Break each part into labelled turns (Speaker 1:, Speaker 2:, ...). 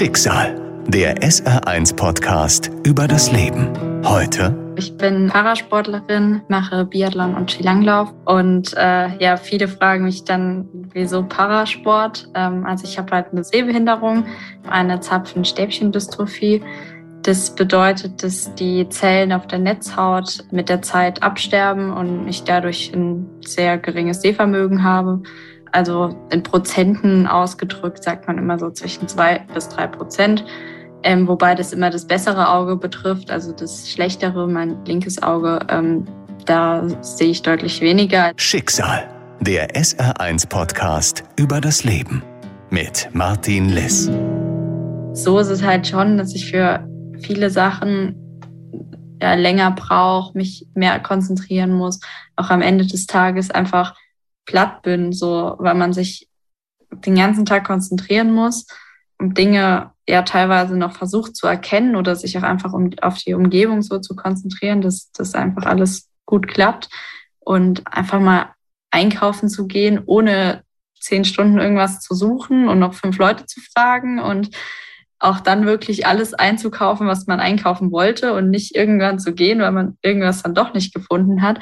Speaker 1: Schicksal, der SR1-Podcast über das Leben. Heute.
Speaker 2: Ich bin Parasportlerin, mache Biathlon und Skilanglauf und äh, ja, viele fragen mich dann, wieso Parasport? Ähm, also ich habe halt eine Sehbehinderung, eine Zapfen-Stäbchendystrophie. Das bedeutet, dass die Zellen auf der Netzhaut mit der Zeit absterben und ich dadurch ein sehr geringes Sehvermögen habe. Also in Prozenten ausgedrückt sagt man immer so zwischen zwei bis drei Prozent. Ähm, wobei das immer das bessere Auge betrifft, also das schlechtere, mein linkes Auge, ähm, da sehe ich deutlich weniger.
Speaker 1: Schicksal, der SR1-Podcast über das Leben mit Martin Liss.
Speaker 2: So ist es halt schon, dass ich für viele Sachen ja, länger brauche, mich mehr konzentrieren muss, auch am Ende des Tages einfach platt bin, so, weil man sich den ganzen Tag konzentrieren muss und Dinge ja teilweise noch versucht zu erkennen oder sich auch einfach um, auf die Umgebung so zu konzentrieren, dass das einfach alles gut klappt und einfach mal einkaufen zu gehen, ohne zehn Stunden irgendwas zu suchen und noch fünf Leute zu fragen und auch dann wirklich alles einzukaufen, was man einkaufen wollte und nicht irgendwann zu gehen, weil man irgendwas dann doch nicht gefunden hat.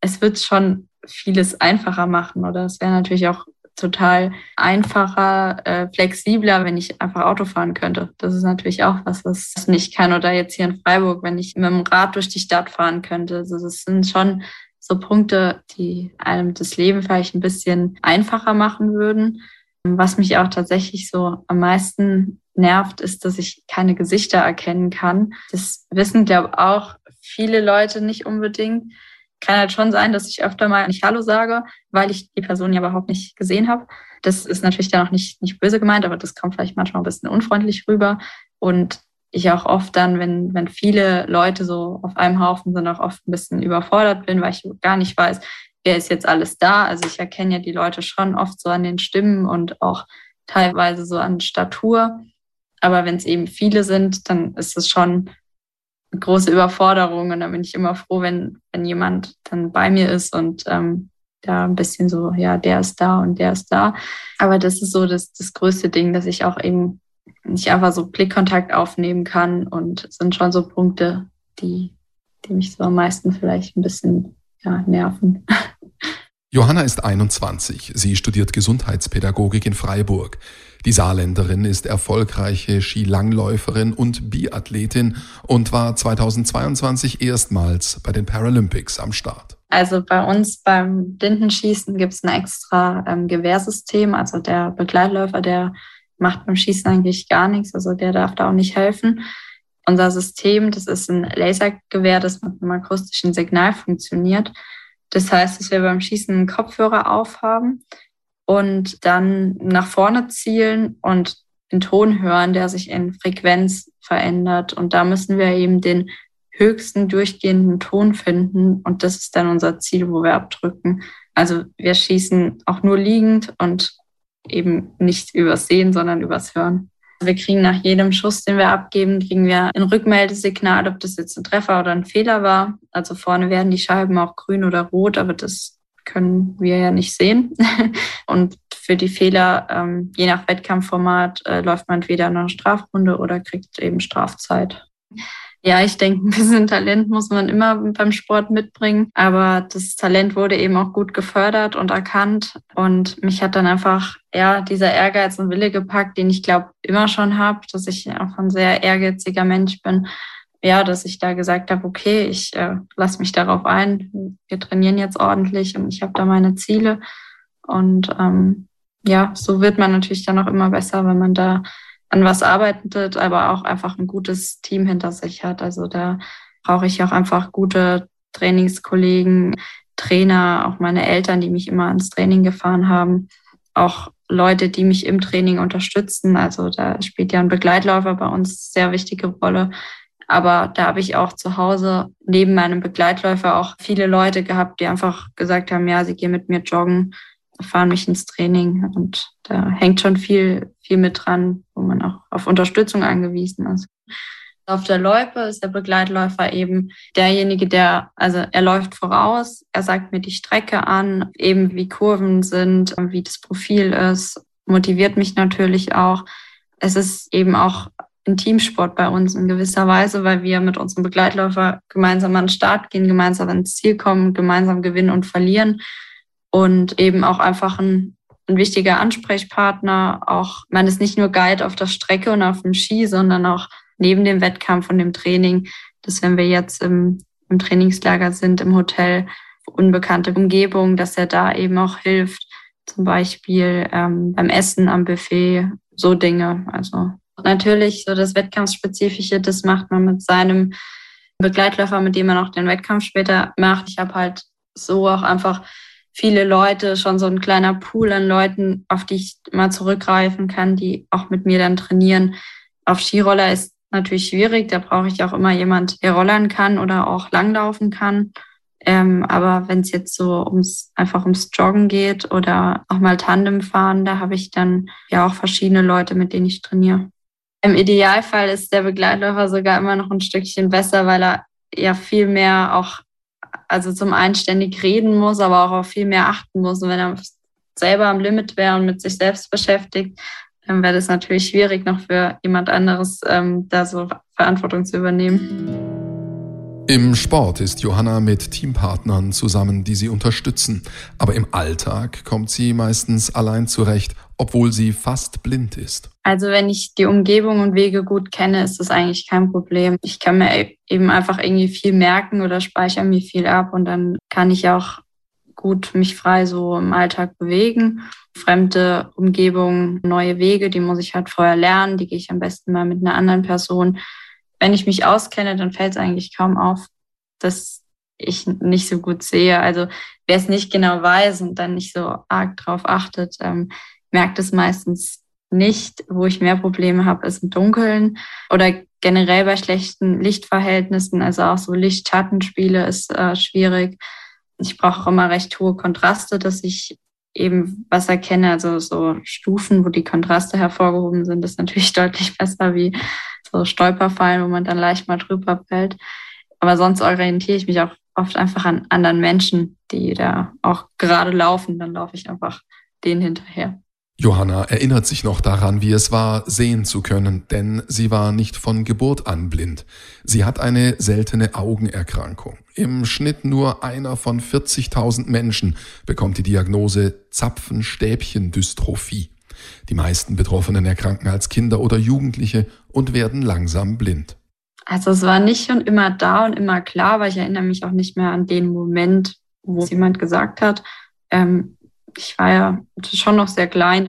Speaker 2: Es wird schon vieles einfacher machen oder es wäre natürlich auch total einfacher, äh, flexibler, wenn ich einfach Auto fahren könnte. Das ist natürlich auch was, was ich nicht kann. Oder jetzt hier in Freiburg, wenn ich mit dem Rad durch die Stadt fahren könnte. Also das sind schon so Punkte, die einem das Leben vielleicht ein bisschen einfacher machen würden. Was mich auch tatsächlich so am meisten nervt, ist, dass ich keine Gesichter erkennen kann. Das wissen, glaube ich, auch viele Leute nicht unbedingt kann halt schon sein, dass ich öfter mal nicht Hallo sage, weil ich die Person ja überhaupt nicht gesehen habe. Das ist natürlich dann auch nicht, nicht böse gemeint, aber das kommt vielleicht manchmal ein bisschen unfreundlich rüber. Und ich auch oft dann, wenn, wenn viele Leute so auf einem Haufen sind, auch oft ein bisschen überfordert bin, weil ich gar nicht weiß, wer ist jetzt alles da. Also ich erkenne ja die Leute schon oft so an den Stimmen und auch teilweise so an Statur. Aber wenn es eben viele sind, dann ist es schon große Überforderung und dann bin ich immer froh, wenn, wenn jemand dann bei mir ist und ähm, da ein bisschen so, ja, der ist da und der ist da. Aber das ist so das, das größte Ding, dass ich auch eben nicht einfach so Blickkontakt aufnehmen kann und sind schon so Punkte, die, die mich so am meisten vielleicht ein bisschen ja, nerven.
Speaker 3: Johanna ist 21. Sie studiert Gesundheitspädagogik in Freiburg. Die Saarländerin ist erfolgreiche Skilangläuferin und Biathletin und war 2022 erstmals bei den Paralympics am Start.
Speaker 2: Also bei uns beim Blindenschießen gibt es ein extra ähm, Gewehrsystem. Also der Begleitläufer, der macht beim Schießen eigentlich gar nichts. Also der darf da auch nicht helfen. Unser System, das ist ein Lasergewehr, das mit einem akustischen Signal funktioniert. Das heißt, dass wir beim Schießen einen Kopfhörer aufhaben und dann nach vorne zielen und den Ton hören, der sich in Frequenz verändert. Und da müssen wir eben den höchsten durchgehenden Ton finden. Und das ist dann unser Ziel, wo wir abdrücken. Also wir schießen auch nur liegend und eben nicht übers Sehen, sondern übers Hören. Wir kriegen nach jedem Schuss, den wir abgeben, kriegen wir ein Rückmeldesignal, ob das jetzt ein Treffer oder ein Fehler war. Also vorne werden die Scheiben auch grün oder rot, aber das können wir ja nicht sehen. Und für die Fehler, ähm, je nach Wettkampfformat, äh, läuft man entweder eine Strafrunde oder kriegt eben Strafzeit. Ja, ich denke, ein bisschen Talent muss man immer beim Sport mitbringen. Aber das Talent wurde eben auch gut gefördert und erkannt. Und mich hat dann einfach, ja, dieser Ehrgeiz und Wille gepackt, den ich glaube immer schon habe, dass ich auch ein sehr ehrgeiziger Mensch bin. Ja, dass ich da gesagt habe, okay, ich äh, lasse mich darauf ein. Wir trainieren jetzt ordentlich und ich habe da meine Ziele. Und ähm, ja, so wird man natürlich dann auch immer besser, wenn man da an was arbeitet, aber auch einfach ein gutes Team hinter sich hat. Also da brauche ich auch einfach gute Trainingskollegen, Trainer, auch meine Eltern, die mich immer ans Training gefahren haben, auch Leute, die mich im Training unterstützen. Also da spielt ja ein Begleitläufer bei uns sehr wichtige Rolle. Aber da habe ich auch zu Hause neben meinem Begleitläufer auch viele Leute gehabt, die einfach gesagt haben, ja, sie gehen mit mir joggen fahren mich ins Training und da hängt schon viel, viel mit dran, wo man auch auf Unterstützung angewiesen ist. Auf der Loipe ist der Begleitläufer eben derjenige, der, also er läuft voraus, er sagt mir die Strecke an, eben wie Kurven sind, wie das Profil ist, motiviert mich natürlich auch. Es ist eben auch ein Teamsport bei uns in gewisser Weise, weil wir mit unserem Begleitläufer gemeinsam an den Start gehen, gemeinsam ans Ziel kommen, gemeinsam gewinnen und verlieren und eben auch einfach ein, ein wichtiger Ansprechpartner. Auch man ist nicht nur Guide auf der Strecke und auf dem Ski, sondern auch neben dem Wettkampf und dem Training, dass wenn wir jetzt im, im Trainingslager sind, im Hotel, unbekannte Umgebung, dass er da eben auch hilft, zum Beispiel ähm, beim Essen am Buffet, so Dinge. Also natürlich so das Wettkampfspezifische, das macht man mit seinem Begleitläufer, mit dem man auch den Wettkampf später macht. Ich habe halt so auch einfach viele Leute, schon so ein kleiner Pool an Leuten, auf die ich mal zurückgreifen kann, die auch mit mir dann trainieren. Auf Skiroller ist natürlich schwierig, da brauche ich auch immer jemand, der rollern kann oder auch langlaufen kann. Ähm, aber wenn es jetzt so ums einfach ums Joggen geht oder auch mal Tandem fahren, da habe ich dann ja auch verschiedene Leute, mit denen ich trainiere. Im Idealfall ist der Begleitläufer sogar immer noch ein Stückchen besser, weil er ja viel mehr auch, also zum einen ständig reden muss, aber auch auf viel mehr achten muss. Und wenn er selber am Limit wäre und mit sich selbst beschäftigt, dann wäre das natürlich schwierig, noch für jemand anderes ähm, da so Verantwortung zu übernehmen.
Speaker 3: Im Sport ist Johanna mit Teampartnern zusammen, die sie unterstützen. Aber im Alltag kommt sie meistens allein zurecht, obwohl sie fast blind ist.
Speaker 2: Also wenn ich die Umgebung und Wege gut kenne, ist das eigentlich kein Problem. Ich kann mir eben einfach irgendwie viel merken oder speichere mir viel ab und dann kann ich auch gut mich frei so im Alltag bewegen. Fremde Umgebung, neue Wege, die muss ich halt vorher lernen. Die gehe ich am besten mal mit einer anderen Person wenn ich mich auskenne, dann fällt es eigentlich kaum auf, dass ich nicht so gut sehe. Also wer es nicht genau weiß und dann nicht so arg drauf achtet, ähm, merkt es meistens nicht. Wo ich mehr Probleme habe, ist im Dunkeln oder generell bei schlechten Lichtverhältnissen. Also auch so Licht-Schattenspiele ist äh, schwierig. Ich brauche auch immer recht hohe Kontraste, dass ich eben was erkenne. Also so Stufen, wo die Kontraste hervorgehoben sind, ist natürlich deutlich besser wie so Stolperfallen, wo man dann leicht mal drüber fällt. Aber sonst orientiere ich mich auch oft einfach an anderen Menschen, die da auch gerade laufen. Dann laufe ich einfach denen hinterher.
Speaker 3: Johanna erinnert sich noch daran, wie es war, sehen zu können, denn sie war nicht von Geburt an blind. Sie hat eine seltene Augenerkrankung. Im Schnitt nur einer von 40.000 Menschen bekommt die Diagnose Zapfenstäbchendystrophie. Die meisten Betroffenen erkranken als Kinder oder Jugendliche und werden langsam blind.
Speaker 2: Also es war nicht schon immer da und immer klar, weil ich erinnere mich auch nicht mehr an den Moment, wo jemand gesagt hat. Ähm, ich war ja schon noch sehr klein.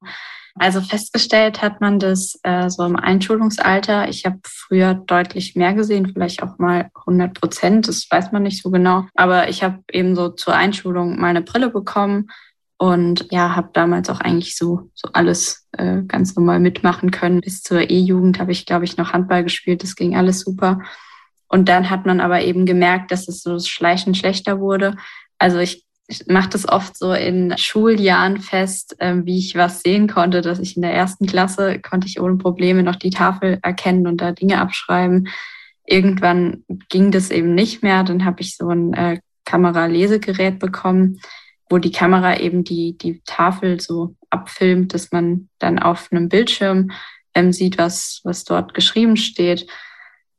Speaker 2: Also festgestellt hat man das äh, so im Einschulungsalter. Ich habe früher deutlich mehr gesehen, vielleicht auch mal 100 Prozent, das weiß man nicht so genau. Aber ich habe eben so zur Einschulung meine Brille bekommen und ja, habe damals auch eigentlich so, so alles äh, ganz normal mitmachen können. Bis zur E-Jugend habe ich, glaube ich, noch Handball gespielt. Das ging alles super. Und dann hat man aber eben gemerkt, dass es so schleichend schlechter wurde. Also ich, ich mache das oft so in Schuljahren fest, äh, wie ich was sehen konnte, dass ich in der ersten Klasse konnte ich ohne Probleme noch die Tafel erkennen und da Dinge abschreiben. Irgendwann ging das eben nicht mehr. Dann habe ich so ein äh, Kameralesegerät bekommen wo die Kamera eben die, die Tafel so abfilmt, dass man dann auf einem Bildschirm ähm, sieht, was, was dort geschrieben steht.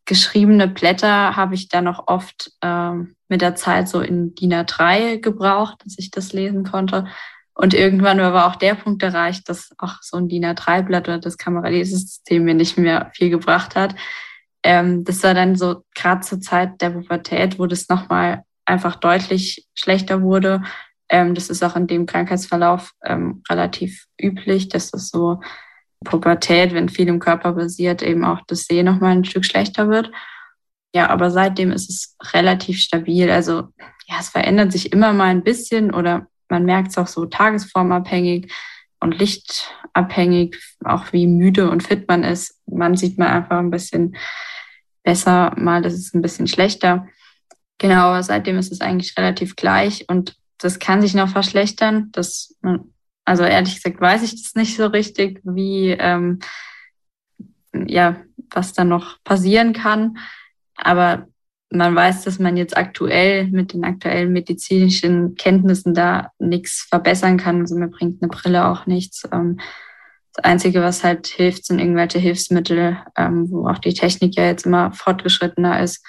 Speaker 2: Geschriebene Blätter habe ich dann auch oft ähm, mit der Zeit so in DIN A3 gebraucht, dass ich das lesen konnte. Und irgendwann war auch der Punkt erreicht, dass auch so ein DIN A3-Blatt oder das Kameralesesystem mir nicht mehr viel gebracht hat. Ähm, das war dann so gerade zur Zeit der Pubertät, wo das nochmal einfach deutlich schlechter wurde ähm, das ist auch in dem Krankheitsverlauf ähm, relativ üblich, dass das so Pubertät, wenn viel im Körper basiert, eben auch das Sehen nochmal ein Stück schlechter wird. Ja, aber seitdem ist es relativ stabil. Also ja, es verändert sich immer mal ein bisschen oder man merkt es auch so tagesformabhängig und lichtabhängig, auch wie müde und fit man ist. Man sieht mal einfach ein bisschen besser, mal ist ein bisschen schlechter. Genau, aber seitdem ist es eigentlich relativ gleich und das kann sich noch verschlechtern. Das, also ehrlich gesagt weiß ich das nicht so richtig, wie, ähm, ja, was da noch passieren kann. Aber man weiß, dass man jetzt aktuell mit den aktuellen medizinischen Kenntnissen da nichts verbessern kann. Also mir bringt eine Brille auch nichts. Ähm, Das Einzige, was halt hilft, sind irgendwelche Hilfsmittel, ähm, wo auch die Technik ja jetzt immer fortgeschrittener ist.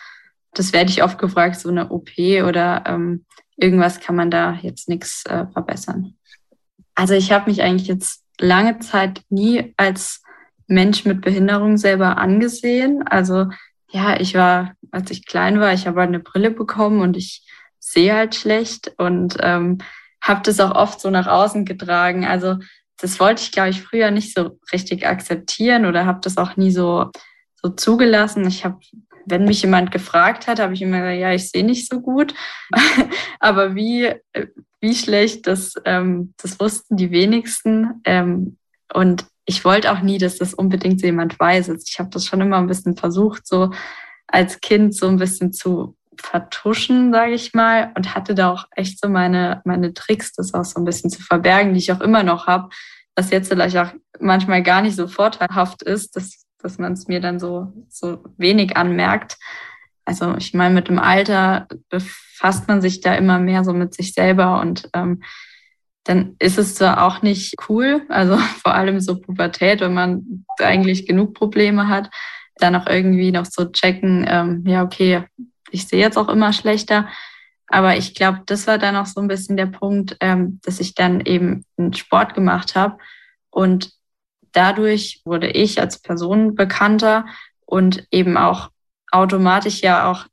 Speaker 2: Das werde ich oft gefragt, so eine OP oder ähm, irgendwas kann man da jetzt nichts äh, verbessern. Also ich habe mich eigentlich jetzt lange Zeit nie als Mensch mit Behinderung selber angesehen. Also ja, ich war, als ich klein war, ich habe halt eine Brille bekommen und ich sehe halt schlecht und ähm, habe das auch oft so nach außen getragen. Also das wollte ich, glaube ich, früher nicht so richtig akzeptieren oder habe das auch nie so, so zugelassen. Ich habe, wenn mich jemand gefragt hat, habe ich immer gesagt, ja, ich sehe nicht so gut. Aber wie, wie schlecht, das, ähm, das wussten die wenigsten. Ähm, und ich wollte auch nie, dass das unbedingt jemand weiß. Also ich habe das schon immer ein bisschen versucht, so als Kind so ein bisschen zu vertuschen, sage ich mal, und hatte da auch echt so meine, meine Tricks, das auch so ein bisschen zu verbergen, die ich auch immer noch habe, was jetzt vielleicht auch manchmal gar nicht so vorteilhaft ist, dass, dass man es mir dann so, so wenig anmerkt. Also ich meine, mit dem Alter befasst man sich da immer mehr so mit sich selber und ähm, dann ist es zwar auch nicht cool, also vor allem so Pubertät, wenn man eigentlich genug Probleme hat, dann auch irgendwie noch so checken, ähm, ja, okay, ich sehe jetzt auch immer schlechter. Aber ich glaube, das war dann auch so ein bisschen der Punkt, ähm, dass ich dann eben einen Sport gemacht habe. Und dadurch wurde ich als Person bekannter und eben auch automatisch ja auch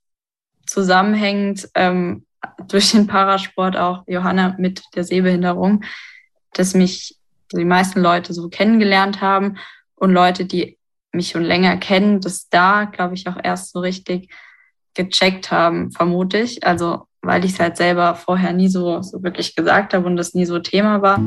Speaker 2: zusammenhängend ähm, durch den Parasport auch Johanna mit der Sehbehinderung, dass mich die meisten Leute so kennengelernt haben und Leute, die mich schon länger kennen, dass da, glaube ich, auch erst so richtig gecheckt haben, vermute ich. Also weil ich es halt selber vorher nie so, so wirklich gesagt habe und das nie so Thema war.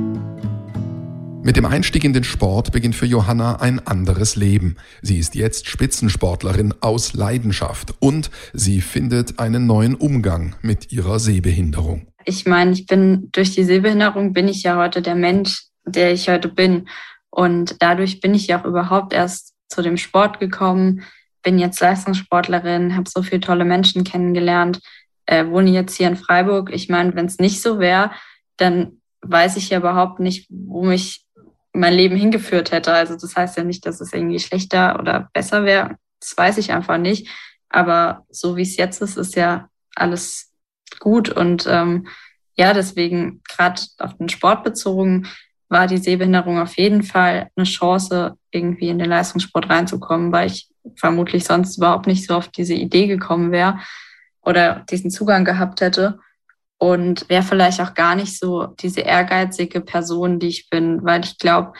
Speaker 3: Mit dem Einstieg in den Sport beginnt für Johanna ein anderes Leben. Sie ist jetzt Spitzensportlerin aus Leidenschaft und sie findet einen neuen Umgang mit ihrer Sehbehinderung.
Speaker 2: Ich meine, ich bin durch die Sehbehinderung bin ich ja heute der Mensch, der ich heute bin. Und dadurch bin ich ja auch überhaupt erst zu dem Sport gekommen, bin jetzt Leistungssportlerin, habe so viele tolle Menschen kennengelernt, äh, wohne jetzt hier in Freiburg. Ich meine, wenn es nicht so wäre, dann weiß ich ja überhaupt nicht, wo mich mein Leben hingeführt hätte. Also das heißt ja nicht, dass es irgendwie schlechter oder besser wäre. Das weiß ich einfach nicht. Aber so wie es jetzt ist, ist ja alles gut. Und ähm, ja, deswegen gerade auf den Sport bezogen war die Sehbehinderung auf jeden Fall eine Chance, irgendwie in den Leistungssport reinzukommen, weil ich vermutlich sonst überhaupt nicht so auf diese Idee gekommen wäre oder diesen Zugang gehabt hätte und wäre vielleicht auch gar nicht so diese ehrgeizige Person, die ich bin, weil ich glaube,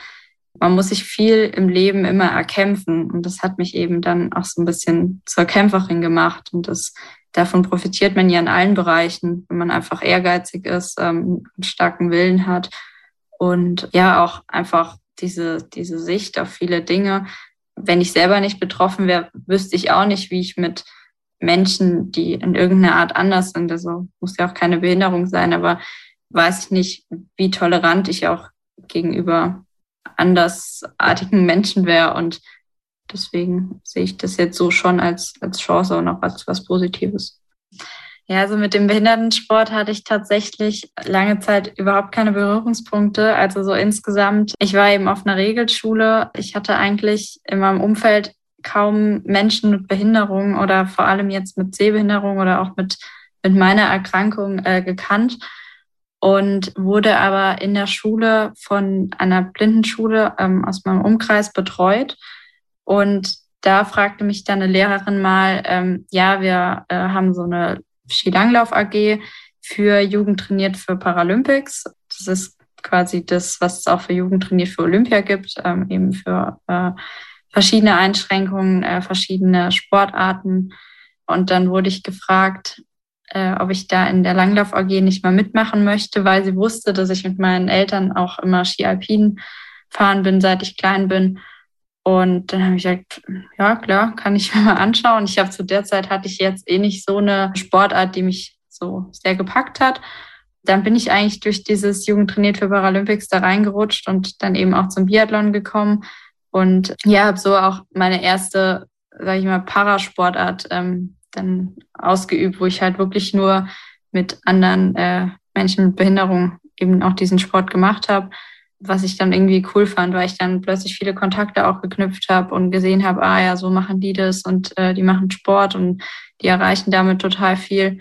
Speaker 2: man muss sich viel im Leben immer erkämpfen. Und das hat mich eben dann auch so ein bisschen zur Kämpferin gemacht. Und das davon profitiert man ja in allen Bereichen, wenn man einfach ehrgeizig ist, ähm, einen starken Willen hat. Und ja auch einfach diese diese Sicht auf viele Dinge. Wenn ich selber nicht betroffen wäre, wüsste ich auch nicht, wie ich mit Menschen, die in irgendeiner Art anders sind. Also muss ja auch keine Behinderung sein, aber weiß ich nicht, wie tolerant ich auch gegenüber andersartigen Menschen wäre. Und deswegen sehe ich das jetzt so schon als, als Chance und auch als was Positives. Ja, also mit dem Behindertensport hatte ich tatsächlich lange Zeit überhaupt keine Berührungspunkte. Also so insgesamt, ich war eben auf einer Regelschule. Ich hatte eigentlich in meinem Umfeld kaum Menschen mit Behinderung oder vor allem jetzt mit Sehbehinderung oder auch mit, mit meiner Erkrankung äh, gekannt und wurde aber in der Schule von einer Blindenschule ähm, aus meinem Umkreis betreut. Und da fragte mich dann eine Lehrerin mal, ähm, ja, wir äh, haben so eine Skilanglauf AG für Jugend trainiert für Paralympics. Das ist quasi das, was es auch für Jugend trainiert für Olympia gibt, ähm, eben für äh, verschiedene Einschränkungen, äh, verschiedene Sportarten. Und dann wurde ich gefragt, äh, ob ich da in der Langlauf AG nicht mal mitmachen möchte, weil sie wusste, dass ich mit meinen Eltern auch immer Ski Alpin fahren bin, seit ich klein bin. Und dann habe ich gesagt, ja klar, kann ich mir mal anschauen. Ich habe zu der Zeit hatte ich jetzt eh nicht so eine Sportart, die mich so sehr gepackt hat. Dann bin ich eigentlich durch dieses Jugendtrainiert für Paralympics da reingerutscht und dann eben auch zum Biathlon gekommen und ja, habe so auch meine erste, sage ich mal, Parasportart ähm, dann ausgeübt, wo ich halt wirklich nur mit anderen äh, Menschen mit Behinderung eben auch diesen Sport gemacht habe. was ich dann irgendwie cool fand, weil ich dann plötzlich viele Kontakte auch geknüpft habe und gesehen habe, ah ja, so machen die das und äh, die machen Sport und die erreichen damit total viel.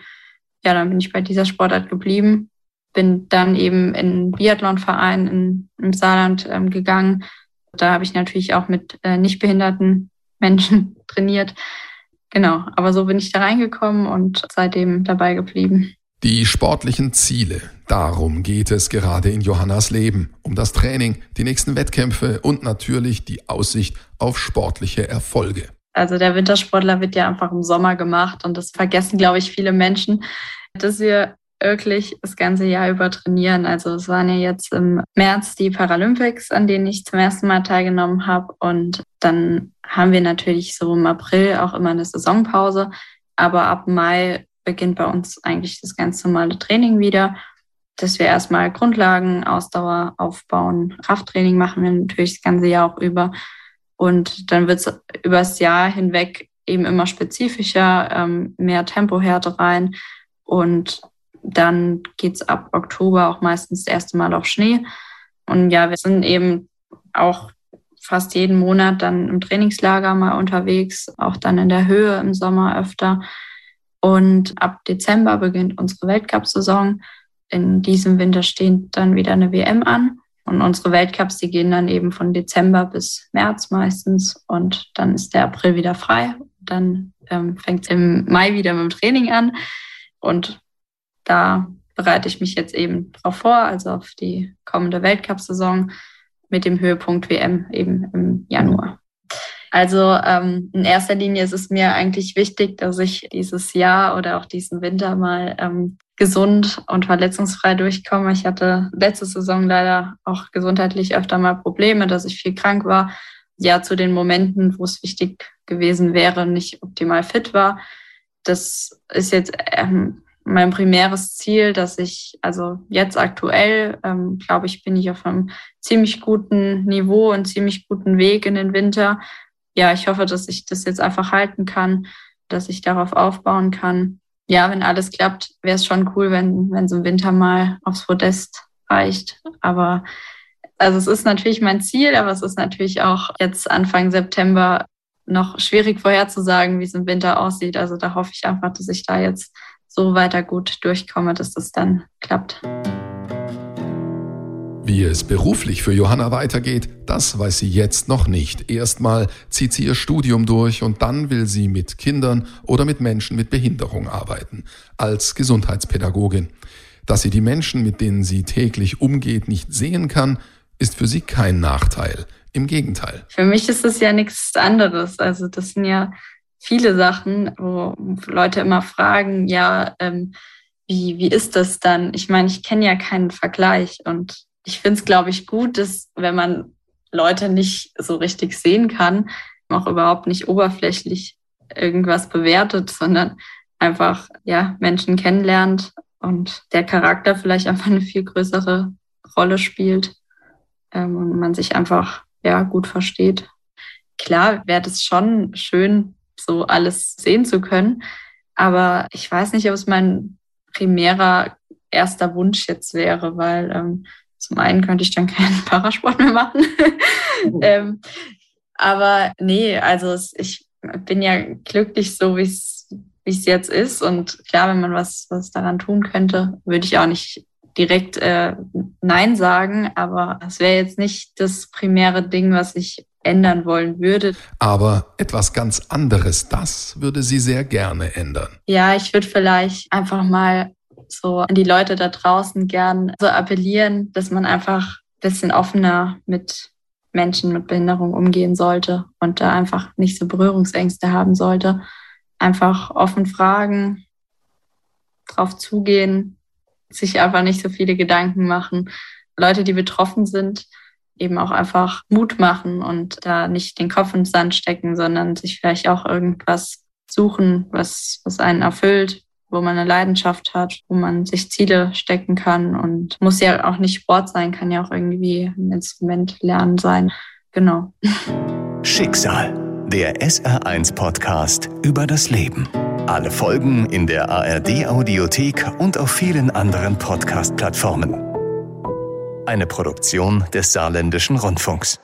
Speaker 2: Ja, dann bin ich bei dieser Sportart geblieben, bin dann eben in Biathlonverein in, im Saarland ähm, gegangen. Da habe ich natürlich auch mit äh, nicht behinderten Menschen trainiert. Genau, aber so bin ich da reingekommen und seitdem dabei geblieben.
Speaker 3: Die sportlichen Ziele, darum geht es gerade in Johannas Leben, um das Training, die nächsten Wettkämpfe und natürlich die Aussicht auf sportliche Erfolge.
Speaker 2: Also der Wintersportler wird ja einfach im Sommer gemacht und das vergessen, glaube ich, viele Menschen, dass wir wirklich das ganze Jahr über trainieren. Also es waren ja jetzt im März die Paralympics, an denen ich zum ersten Mal teilgenommen habe und dann haben wir natürlich so im April auch immer eine Saisonpause, aber ab Mai beginnt bei uns eigentlich das ganz normale Training wieder, dass wir erstmal Grundlagen, Ausdauer aufbauen. Krafttraining machen wir natürlich das ganze Jahr auch über. Und dann wird es übers Jahr hinweg eben immer spezifischer, ähm, mehr Tempohärte rein. Und dann geht es ab Oktober auch meistens das erste Mal auf Schnee. Und ja, wir sind eben auch fast jeden Monat dann im Trainingslager mal unterwegs, auch dann in der Höhe im Sommer öfter. Und ab Dezember beginnt unsere Weltcup-Saison. In diesem Winter steht dann wieder eine WM an. Und unsere Weltcups, die gehen dann eben von Dezember bis März meistens. Und dann ist der April wieder frei. Dann ähm, fängt es im Mai wieder mit dem Training an. Und da bereite ich mich jetzt eben drauf vor, also auf die kommende Weltcup-Saison mit dem Höhepunkt WM eben im Januar. Also ähm, in erster Linie ist es mir eigentlich wichtig, dass ich dieses Jahr oder auch diesen Winter mal ähm, gesund und verletzungsfrei durchkomme. Ich hatte letzte Saison leider auch gesundheitlich öfter mal Probleme, dass ich viel krank war. Ja, zu den Momenten, wo es wichtig gewesen wäre, nicht optimal fit war. Das ist jetzt ähm, mein primäres Ziel, dass ich, also jetzt aktuell, ähm, glaube ich, bin ich auf einem ziemlich guten Niveau und ziemlich guten Weg in den Winter ja, ich hoffe, dass ich das jetzt einfach halten kann, dass ich darauf aufbauen kann. Ja, wenn alles klappt, wäre es schon cool, wenn, wenn so ein Winter mal aufs Podest reicht. Aber also es ist natürlich mein Ziel, aber es ist natürlich auch jetzt Anfang September noch schwierig vorherzusagen, wie es im Winter aussieht. Also da hoffe ich einfach, dass ich da jetzt so weiter gut durchkomme, dass das dann klappt.
Speaker 3: Wie es beruflich für Johanna weitergeht, das weiß sie jetzt noch nicht. Erstmal zieht sie ihr Studium durch und dann will sie mit Kindern oder mit Menschen mit Behinderung arbeiten, als Gesundheitspädagogin. Dass sie die Menschen, mit denen sie täglich umgeht, nicht sehen kann, ist für sie kein Nachteil. Im Gegenteil.
Speaker 2: Für mich ist es ja nichts anderes. Also das sind ja viele Sachen, wo Leute immer fragen, ja, ähm, wie, wie ist das dann? Ich meine, ich kenne ja keinen Vergleich und ich finde es, glaube ich, gut, dass wenn man Leute nicht so richtig sehen kann, auch überhaupt nicht oberflächlich irgendwas bewertet, sondern einfach ja Menschen kennenlernt und der Charakter vielleicht einfach eine viel größere Rolle spielt ähm, und man sich einfach ja gut versteht. Klar wäre das schon schön, so alles sehen zu können, aber ich weiß nicht, ob es mein primärer erster Wunsch jetzt wäre, weil ähm, zum einen könnte ich dann keinen Parasport mehr machen. Mhm. ähm, aber nee, also ich bin ja glücklich so, wie es wie es jetzt ist. Und klar, wenn man was, was daran tun könnte, würde ich auch nicht direkt äh, Nein sagen. Aber es wäre jetzt nicht das primäre Ding, was ich ändern wollen würde.
Speaker 3: Aber etwas ganz anderes, das würde sie sehr gerne ändern.
Speaker 2: Ja, ich würde vielleicht einfach mal so an die Leute da draußen gern so appellieren, dass man einfach ein bisschen offener mit Menschen mit Behinderung umgehen sollte und da einfach nicht so Berührungsängste haben sollte. Einfach offen fragen, drauf zugehen, sich einfach nicht so viele Gedanken machen. Leute, die betroffen sind, eben auch einfach Mut machen und da nicht den Kopf ins Sand stecken, sondern sich vielleicht auch irgendwas suchen, was, was einen erfüllt, wo man eine Leidenschaft hat, wo man sich Ziele stecken kann und muss ja auch nicht Sport sein, kann ja auch irgendwie ein Instrument lernen sein. Genau.
Speaker 1: Schicksal, der SR1 Podcast über das Leben. Alle Folgen in der ARD Audiothek und auf vielen anderen Podcast-Plattformen. Eine Produktion des Saarländischen Rundfunks.